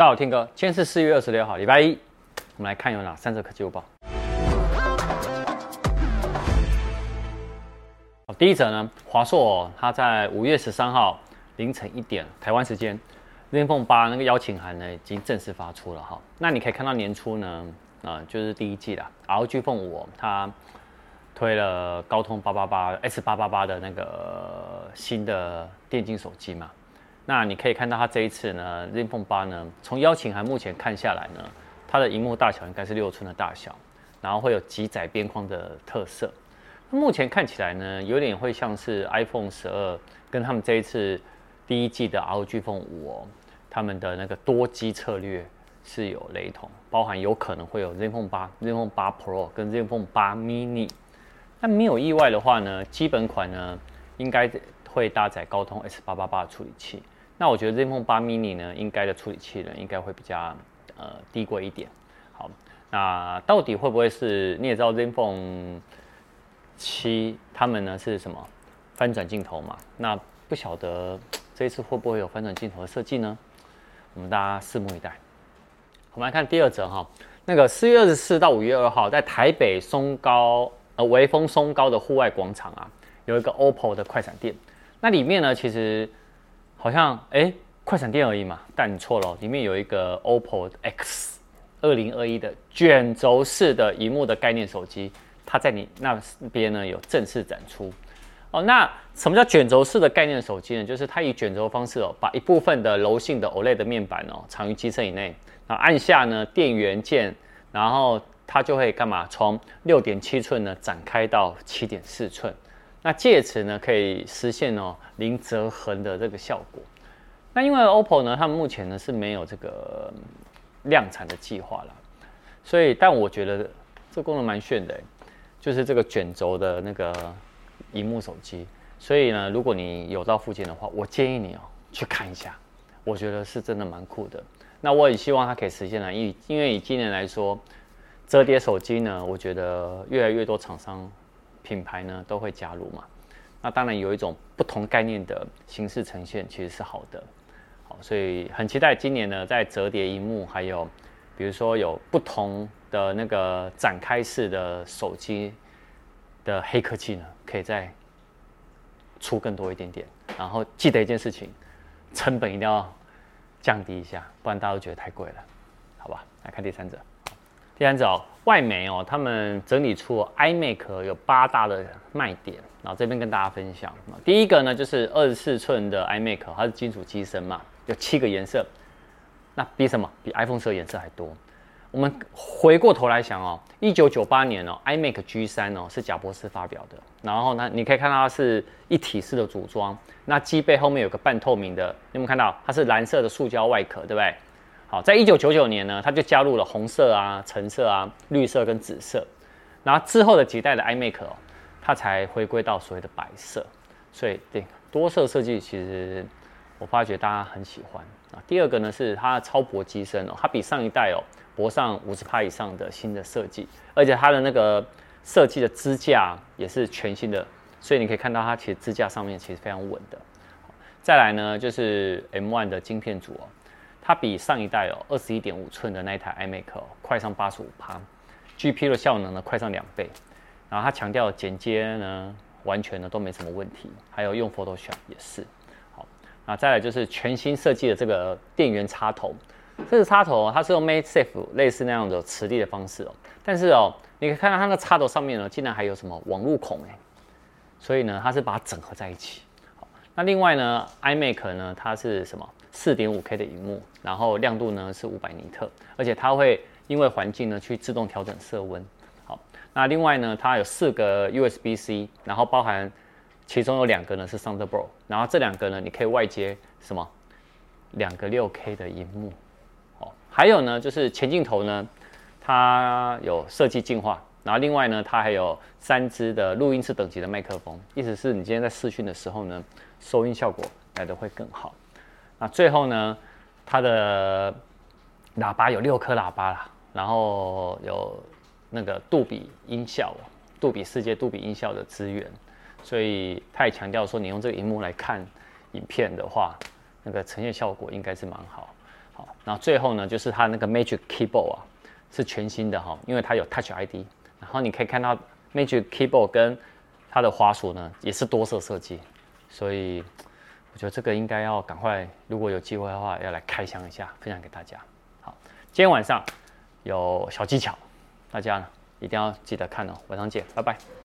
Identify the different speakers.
Speaker 1: 大家好，天哥，今天是四月二十六号，礼拜一，我们来看有哪三则科技午报。第一则呢，华硕它在五月十三号凌晨一点台湾时间，iPhone 八那个邀请函呢已经正式发出了哈。那你可以看到年初呢，啊、就是第一季啦 R G Phone 5它推了高通八八八 S 八八八的那个新的电竞手机嘛。那你可以看到它这一次呢，ZenFone 8呢，从邀请函目前看下来呢，它的荧幕大小应该是六寸的大小，然后会有极窄边框的特色。目前看起来呢，有点会像是 iPhone 十二跟他们这一次第一季的 ROG Phone 5哦，他们的那个多机策略是有雷同，包含有可能会有 ZenFone 8、ZenFone 8 Pro 跟 ZenFone 8 Mini。那没有意外的话呢，基本款呢应该会搭载高通 S 八八八的处理器。那我觉得 ZenFone 8 mini 呢，应该的处理器呢，应该会比较呃低贵一点。好，那到底会不会是？你也知道 ZenFone 7他们呢是什么翻转镜头嘛？那不晓得这一次会不会有翻转镜头的设计呢？我们大家拭目以待。我们来看第二则哈，那个四月二十四到五月二号，在台北松高呃微风松高的户外广场啊，有一个 OPPO 的快闪店。那里面呢，其实。好像哎，快闪店而已嘛，但你错了，里面有一个 OPPO X 二零二一的卷轴式的荧幕的概念手机，它在你那边呢有正式展出哦。那什么叫卷轴式的概念手机呢？就是它以卷轴方式哦，把一部分的柔性的 OLED 面板哦藏于机身以内，然后按下呢电源键，然后它就会干嘛？从六点七寸呢展开到七点四寸。那借此呢，可以实现哦零折痕的这个效果。那因为 OPPO 呢，他们目前呢是没有这个量产的计划了，所以但我觉得这功能蛮炫的，就是这个卷轴的那个荧幕手机。所以呢，如果你有到附近的话，我建议你哦去看一下，我觉得是真的蛮酷的。那我也希望它可以实现呢，因因为以今年来说，折叠手机呢，我觉得越来越多厂商。品牌呢都会加入嘛，那当然有一种不同概念的形式呈现，其实是好的，好，所以很期待今年呢在折叠荧幕，还有比如说有不同的那个展开式的手机的黑科技呢，可以再出更多一点点。然后记得一件事情，成本一定要降低一下，不然大家都觉得太贵了，好吧？来看第三者。第三者，外媒哦，他们整理出 iMac 有八大的卖点，然后这边跟大家分享。第一个呢，就是二十四寸的 iMac，它是金属机身嘛，有七个颜色，那比什么？比 iPhone 十二颜色还多。我们回过头来想哦，一九九八年哦，iMac G3 哦是贾伯斯发表的，然后呢，你可以看到它是一体式的组装，那机背后面有个半透明的，你有没有看到？它是蓝色的塑胶外壳，对不对？好，在一九九九年呢，它就加入了红色啊、橙色啊、绿色跟紫色，然后之后的几代的 iMac 哦，它才回归到所谓的白色。所以对多色设计，其实我发觉大家很喜欢啊。第二个呢是它的超薄机身哦，它比上一代哦薄上五十趴以上的新的设计，而且它的那个设计的支架也是全新的，所以你可以看到它其实支架上面其实非常稳的。再来呢就是 M1 的晶片组哦。它比上一代哦，二十一点五寸的那一台 iMac 哦，快上八十五趴，GPU 的效能呢快上两倍，然后它强调剪接呢完全呢都没什么问题，还有用 Photoshop 也是。好，那再来就是全新设计的这个电源插头，这个插头哦它是用 MagSafe 类似那样的磁力的方式哦，但是哦，你可以看到它那个插头上面呢竟然还有什么网路孔哎，所以呢它是把它整合在一起。好，那另外呢 iMac 呢它是什么？四点五 K 的荧幕，然后亮度呢是五百尼特，而且它会因为环境呢去自动调整色温。好，那另外呢，它有四个 USB-C，然后包含其中有两个呢是 Thunderbolt，然后这两个呢你可以外接什么？两个六 K 的荧幕。哦，还有呢就是前镜头呢，它有设计进化，然后另外呢它还有三支的录音室等级的麦克风，意思是你今天在视讯的时候呢，收音效果来的会更好。那最后呢，它的喇叭有六颗喇叭啦，然后有那个杜比音效，杜比世界杜比音效的资源，所以他也强调说，你用这个荧幕来看影片的话，那个呈现效果应该是蛮好。好，然后最后呢，就是它那个 Magic Keyboard 啊，是全新的哈，因为它有 Touch ID。然后你可以看到 Magic Keyboard 跟它的滑鼠呢，也是多色设计，所以觉得这个应该要赶快，如果有机会的话，要来开箱一下，分享给大家。好，今天晚上有小技巧，大家呢一定要记得看哦。晚上见，拜拜。